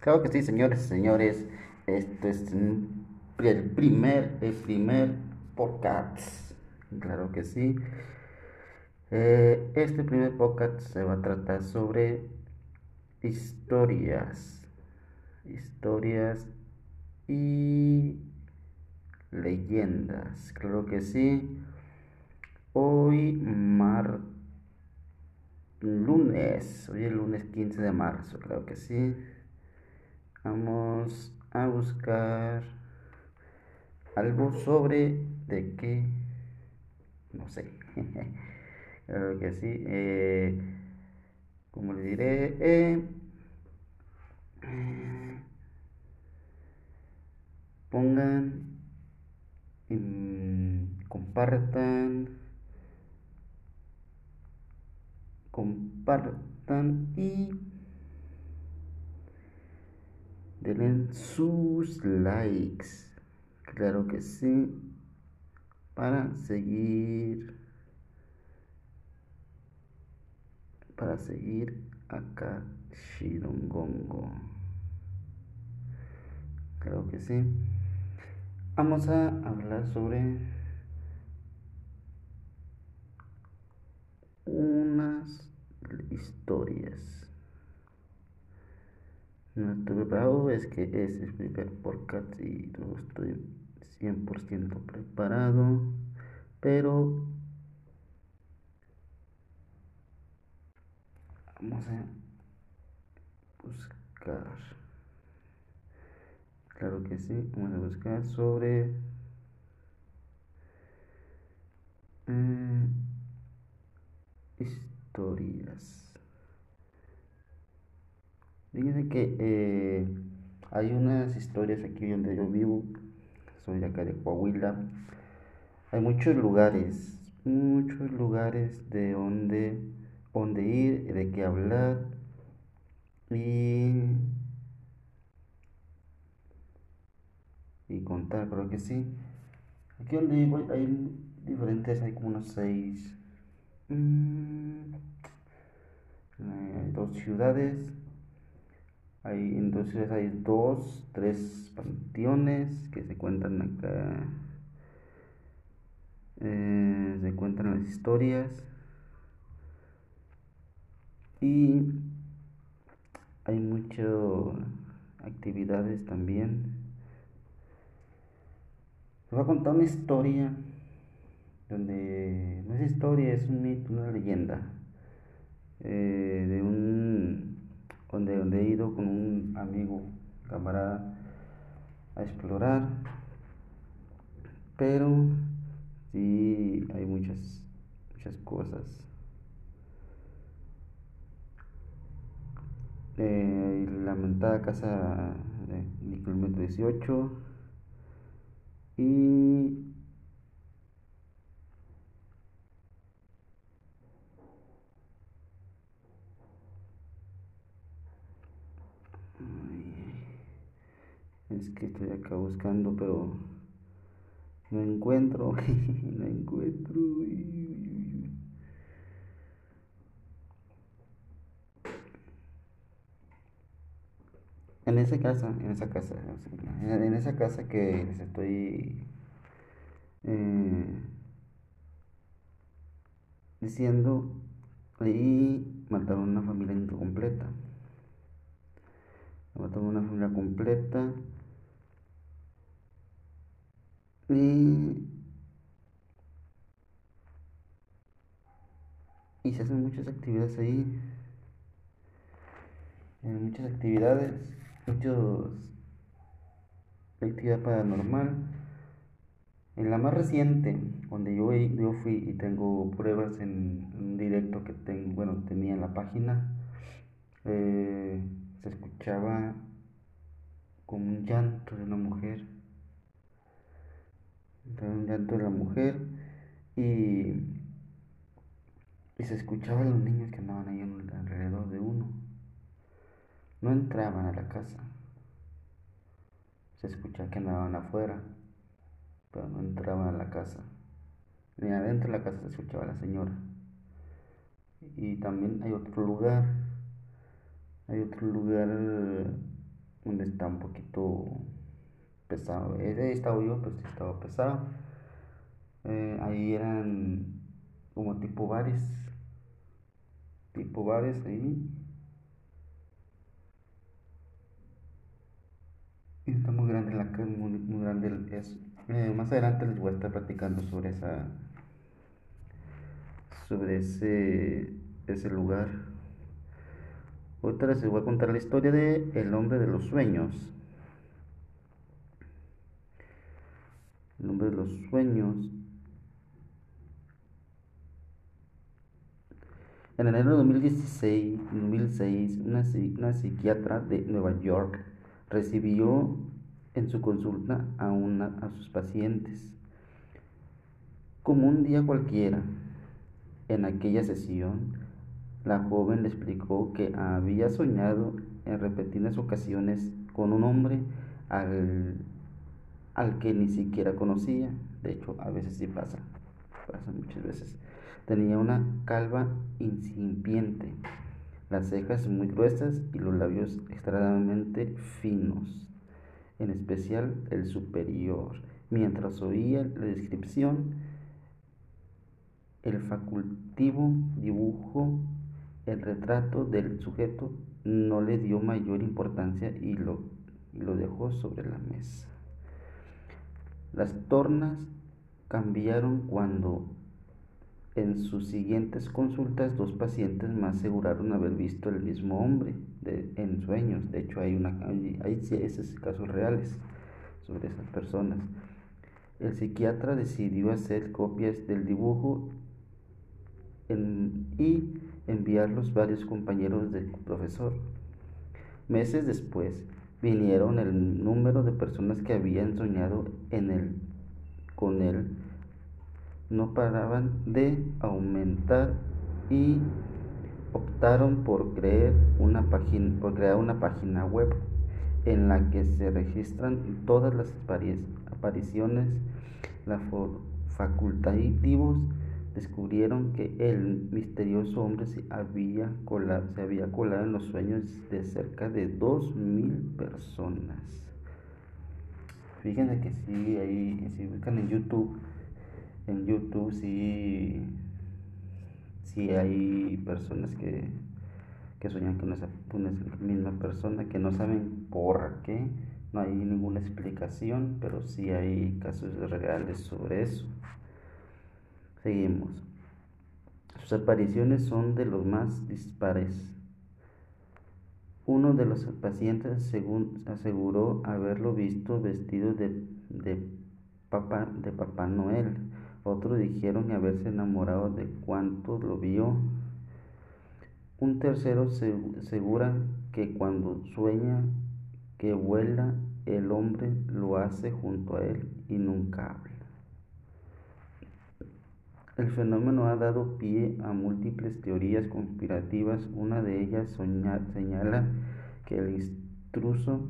Claro que sí, señores, señores. Esto es el primer, el primer podcast. Claro que sí. Eh, este primer podcast se va a tratar sobre historias. Historias y leyendas. Claro que sí. Hoy mar lunes, hoy es lunes 15 de marzo, claro que sí. Vamos a buscar algo sobre de qué, no sé, claro que sí. Eh, como le diré, eh, pongan, compartan, compartan y denle sus likes. Claro que sí. Para seguir. Para seguir acá Shirongongo. Claro que sí. Vamos a hablar sobre unas historias. No estoy preparado, es que es el primer podcast y no estoy 100% preparado, pero vamos a buscar. Claro que sí, vamos a buscar sobre eh, historias. Fíjense que eh, hay unas historias aquí donde yo vivo, soy de acá de Coahuila. Hay muchos lugares, muchos lugares de donde, donde ir, de qué hablar y, y contar, creo que sí. Aquí donde vivo hay diferentes, hay como unos seis, mm, hay dos ciudades hay, entonces hay dos, tres panteones que se cuentan acá. Eh, se cuentan las historias. Y hay muchas actividades también. Se va a contar una historia donde no es historia, es un mito, una leyenda eh, de un donde, donde he ido con un amigo, camarada, a explorar. Pero sí hay muchas, muchas cosas. Eh, lamentada casa de kilómetro 18 y Es que estoy acá buscando, pero no encuentro. no encuentro. En esa casa, en esa casa, en esa casa que les estoy eh, diciendo, ahí mataron una familia incompleta. Mataron una familia completa. Y, se hacen muchas actividades ahí. muchas actividades, muchos actividad paranormal. En la más reciente, donde yo, yo fui y tengo pruebas en un directo que tengo, bueno, tenía en la página, eh, se escuchaba como un llanto de una mujer un llanto de la mujer y, y se escuchaban los niños que andaban ahí alrededor de uno. No entraban a la casa. Se escuchaba que andaban afuera, pero no entraban a la casa. Ni adentro de la casa se escuchaba la señora. Y también hay otro lugar, hay otro lugar donde está un poquito pesado. Estado yo, pues estaba pesado. Eh, ahí eran como tipo bares. Tipo bares ahí. Y está muy grande la muy, muy grande es, eh, más adelante les voy a estar platicando sobre esa sobre ese ese lugar. Ahorita les voy a contar la historia de El hombre de los sueños. El hombre de los sueños. En enero de 2016, 2006, una, una psiquiatra de Nueva York recibió en su consulta a, una, a sus pacientes. Como un día cualquiera, en aquella sesión, la joven le explicó que había soñado en repetidas ocasiones con un hombre al, al que ni siquiera conocía. De hecho, a veces sí pasa, pasa muchas veces. Tenía una calva incipiente, las cejas muy gruesas y los labios extremadamente finos, en especial el superior. Mientras oía la descripción, el facultivo dibujo el retrato del sujeto no le dio mayor importancia y lo, lo dejó sobre la mesa. Las tornas cambiaron cuando en sus siguientes consultas dos pacientes más aseguraron haber visto el mismo hombre en sueños. De hecho hay, una, hay, esos casos reales sobre esas personas. El psiquiatra decidió hacer copias del dibujo y enviarlos varios compañeros del profesor. Meses después vinieron el número de personas que habían soñado en él, con él. No paraban de aumentar y optaron por, crear una página, por crear una página web en la que se registran todas las apariciones, los facultativos descubrieron que el misterioso hombre se había, colado, se había colado en los sueños de cerca de 2.000 personas. Fíjense que sí, ahí, si buscan en YouTube, en YouTube sí, sí hay personas que, que sueñan con esa misma persona, que no saben por qué, no hay ninguna explicación, pero sí hay casos reales sobre eso. Seguimos. Sus apariciones son de los más dispares. Uno de los pacientes aseguró haberlo visto vestido de, papá, de Papá Noel. Otros dijeron haberse enamorado de cuánto lo vio. Un tercero asegura que cuando sueña que vuela, el hombre lo hace junto a él y nunca habla. El fenómeno ha dado pie a múltiples teorías conspirativas. Una de ellas señala que el intruso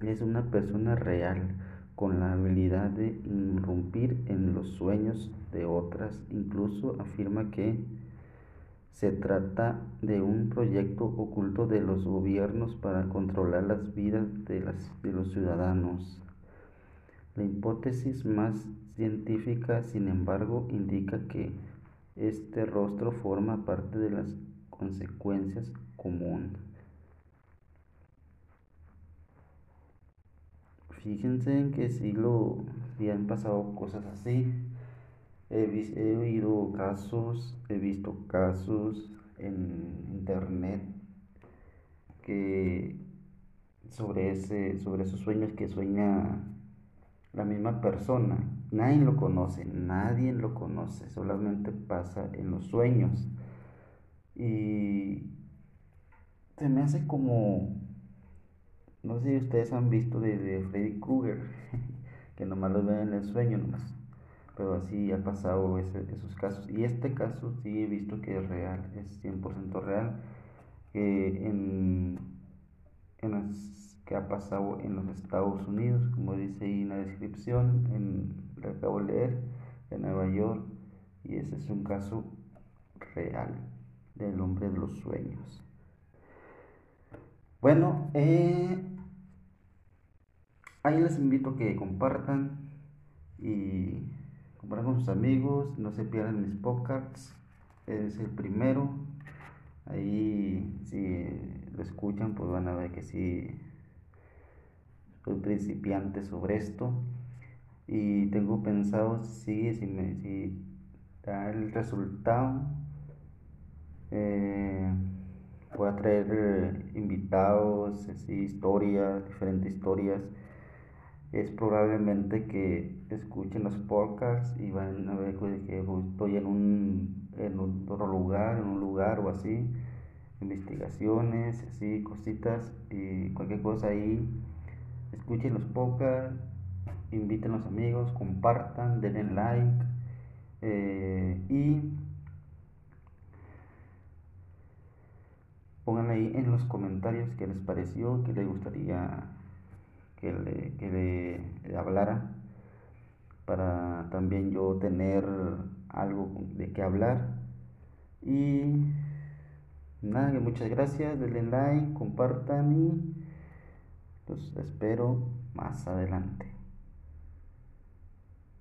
es una persona real con la habilidad de irrumpir en los sueños de otras. Incluso afirma que se trata de un proyecto oculto de los gobiernos para controlar las vidas de, de los ciudadanos. La hipótesis más científica, sin embargo, indica que este rostro forma parte de las consecuencias comunes. Fíjense en que si lo han pasado cosas así. He, he oído casos, he visto casos en internet que sobre ese, sobre esos sueños que sueña la misma persona. Nadie lo conoce, nadie lo conoce, solamente pasa en los sueños. Y se me hace como, no sé si ustedes han visto de, Freddy Krueger, que nomás lo ven en el sueño nomás. Pero así ha pasado esos casos. Y este caso sí he visto que es real, es 100% real. Que en, en las que ha pasado en los Estados Unidos, como dice ahí en la descripción, en, lo acabo de leer, en Nueva York, y ese es un caso real del hombre de los sueños. Bueno, eh, ahí les invito a que compartan y compartan con sus amigos, no se pierdan mis podcasts, es el primero. Ahí si lo escuchan pues van a ver que sí soy principiante sobre esto y tengo pensado si, me, da el resultado eh, voy a traer eh, invitados, así, historias, diferentes historias. Es probablemente que escuchen los podcasts y van a ver que estoy en un, en otro lugar, en un lugar o así, investigaciones, así, cositas y cualquier cosa ahí. Escuchen los podcasts, inviten a los amigos, compartan, denle like eh, y Pongan ahí en los comentarios qué les pareció, qué les gustaría que le, que le hablara para también yo tener algo de qué hablar. Y nada, muchas gracias, denle like, compartan y los espero más adelante.